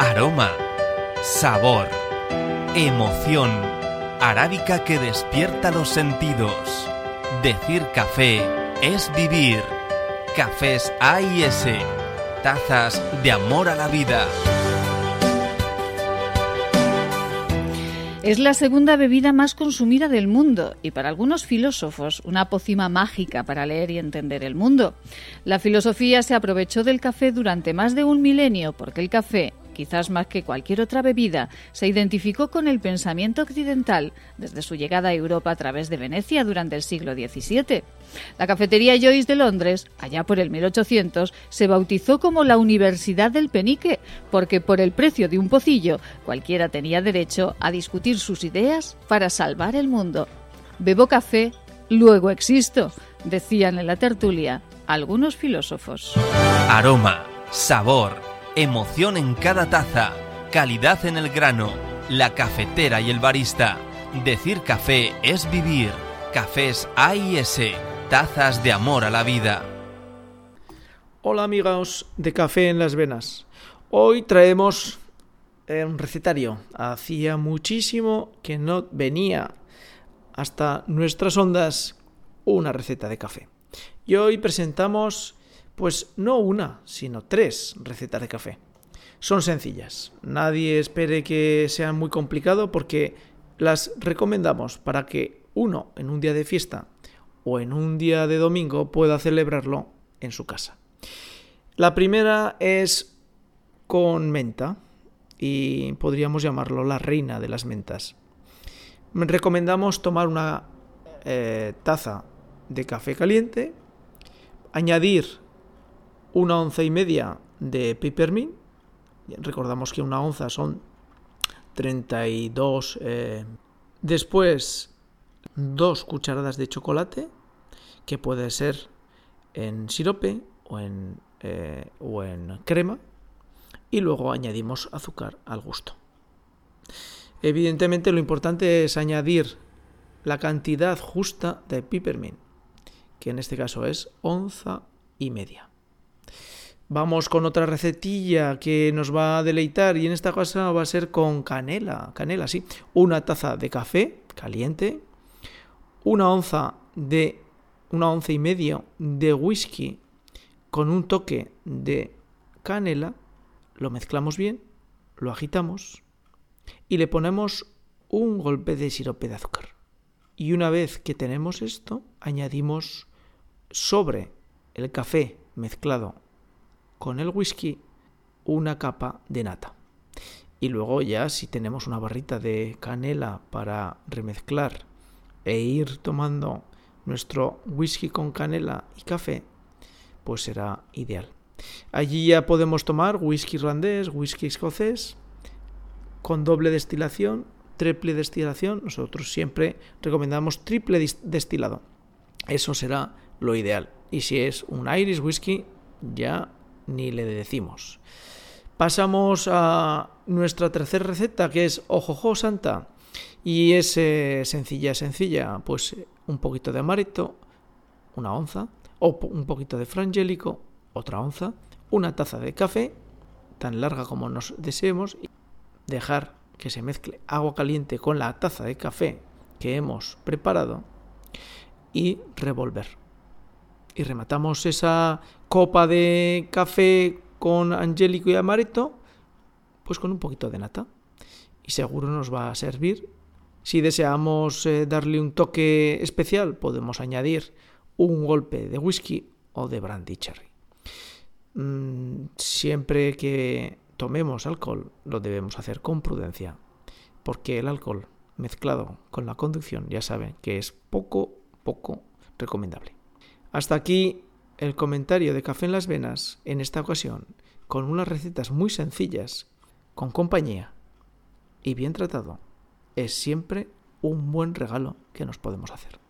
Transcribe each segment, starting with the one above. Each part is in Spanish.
Aroma, sabor, emoción, arábica que despierta los sentidos. Decir café es vivir. Cafés A y S, tazas de amor a la vida. Es la segunda bebida más consumida del mundo y para algunos filósofos una pócima mágica para leer y entender el mundo. La filosofía se aprovechó del café durante más de un milenio porque el café, quizás más que cualquier otra bebida, se identificó con el pensamiento occidental desde su llegada a Europa a través de Venecia durante el siglo XVII. La cafetería Joyce de Londres, allá por el 1800, se bautizó como la Universidad del Penique, porque por el precio de un pocillo cualquiera tenía derecho a discutir sus ideas para salvar el mundo. Bebo café, luego existo, decían en la tertulia algunos filósofos. Aroma, sabor, emoción en cada taza, calidad en el grano, la cafetera y el barista. Decir café es vivir. Cafés A y S, tazas de amor a la vida. Hola amigos de Café en las Venas. Hoy traemos eh, un recetario. Hacía muchísimo que no venía hasta nuestras ondas una receta de café. Y hoy presentamos pues no una, sino tres recetas de café. Son sencillas. Nadie espere que sea muy complicado porque las recomendamos para que uno en un día de fiesta o en un día de domingo pueda celebrarlo en su casa. La primera es con menta y podríamos llamarlo la reina de las mentas. Recomendamos tomar una eh, taza de café caliente, añadir una onza y media de peppermint. Recordamos que una onza son 32. Eh, después, dos cucharadas de chocolate, que puede ser en sirope o en, eh, o en crema. Y luego añadimos azúcar al gusto. Evidentemente lo importante es añadir la cantidad justa de peppermint, que en este caso es onza y media. Vamos con otra recetilla que nos va a deleitar y en esta ocasión va a ser con canela, canela, sí. Una taza de café caliente, una onza de una onza y medio de whisky con un toque de canela, lo mezclamos bien, lo agitamos y le ponemos un golpe de sirope de azúcar. Y una vez que tenemos esto, añadimos sobre el café mezclado con el whisky una capa de nata. Y luego ya si tenemos una barrita de canela para remezclar e ir tomando nuestro whisky con canela y café, pues será ideal. Allí ya podemos tomar whisky irlandés, whisky escocés, con doble destilación, triple destilación. Nosotros siempre recomendamos triple destilado. Eso será lo ideal. Y si es un Irish whisky, ya ni le decimos. Pasamos a nuestra tercera receta, que es Ojojo Santa. Y es eh, sencilla, sencilla. Pues un poquito de amaretto, una onza, o un poquito de frangélico, otra onza, una taza de café, tan larga como nos deseemos, y dejar que se mezcle agua caliente con la taza de café que hemos preparado y revolver. Y rematamos esa copa de café con angélico y amaretto, pues con un poquito de nata. Y seguro nos va a servir. Si deseamos eh, darle un toque especial, podemos añadir un golpe de whisky o de brandy cherry. Mm, siempre que tomemos alcohol, lo debemos hacer con prudencia, porque el alcohol mezclado con la conducción ya saben que es poco, poco recomendable. Hasta aquí el comentario de Café en las Venas en esta ocasión con unas recetas muy sencillas, con compañía y bien tratado, es siempre un buen regalo que nos podemos hacer.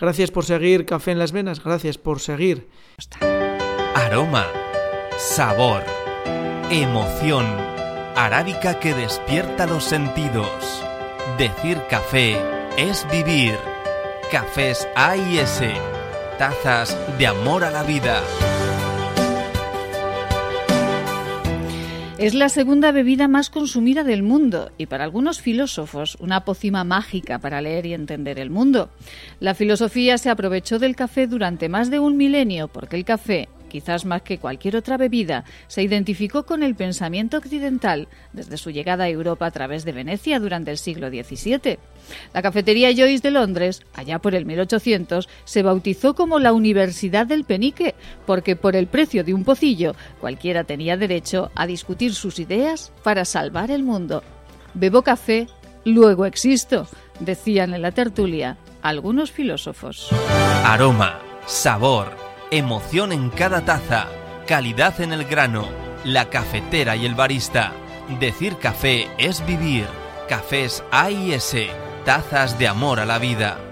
Gracias por seguir Café en las Venas, gracias por seguir. Aroma, sabor, emoción, arábica que despierta los sentidos. Decir café es vivir. Cafés A y S, tazas de amor a la vida. Es la segunda bebida más consumida del mundo y para algunos filósofos una pócima mágica para leer y entender el mundo. La filosofía se aprovechó del café durante más de un milenio porque el café quizás más que cualquier otra bebida, se identificó con el pensamiento occidental desde su llegada a Europa a través de Venecia durante el siglo XVII. La cafetería Joyce de Londres, allá por el 1800, se bautizó como la Universidad del Penique, porque por el precio de un pocillo cualquiera tenía derecho a discutir sus ideas para salvar el mundo. Bebo café, luego existo, decían en la tertulia algunos filósofos. Aroma, sabor, emoción en cada taza, calidad en el grano, la cafetera y el barista. Decir café es vivir. Cafés A y S, tazas de amor a la vida.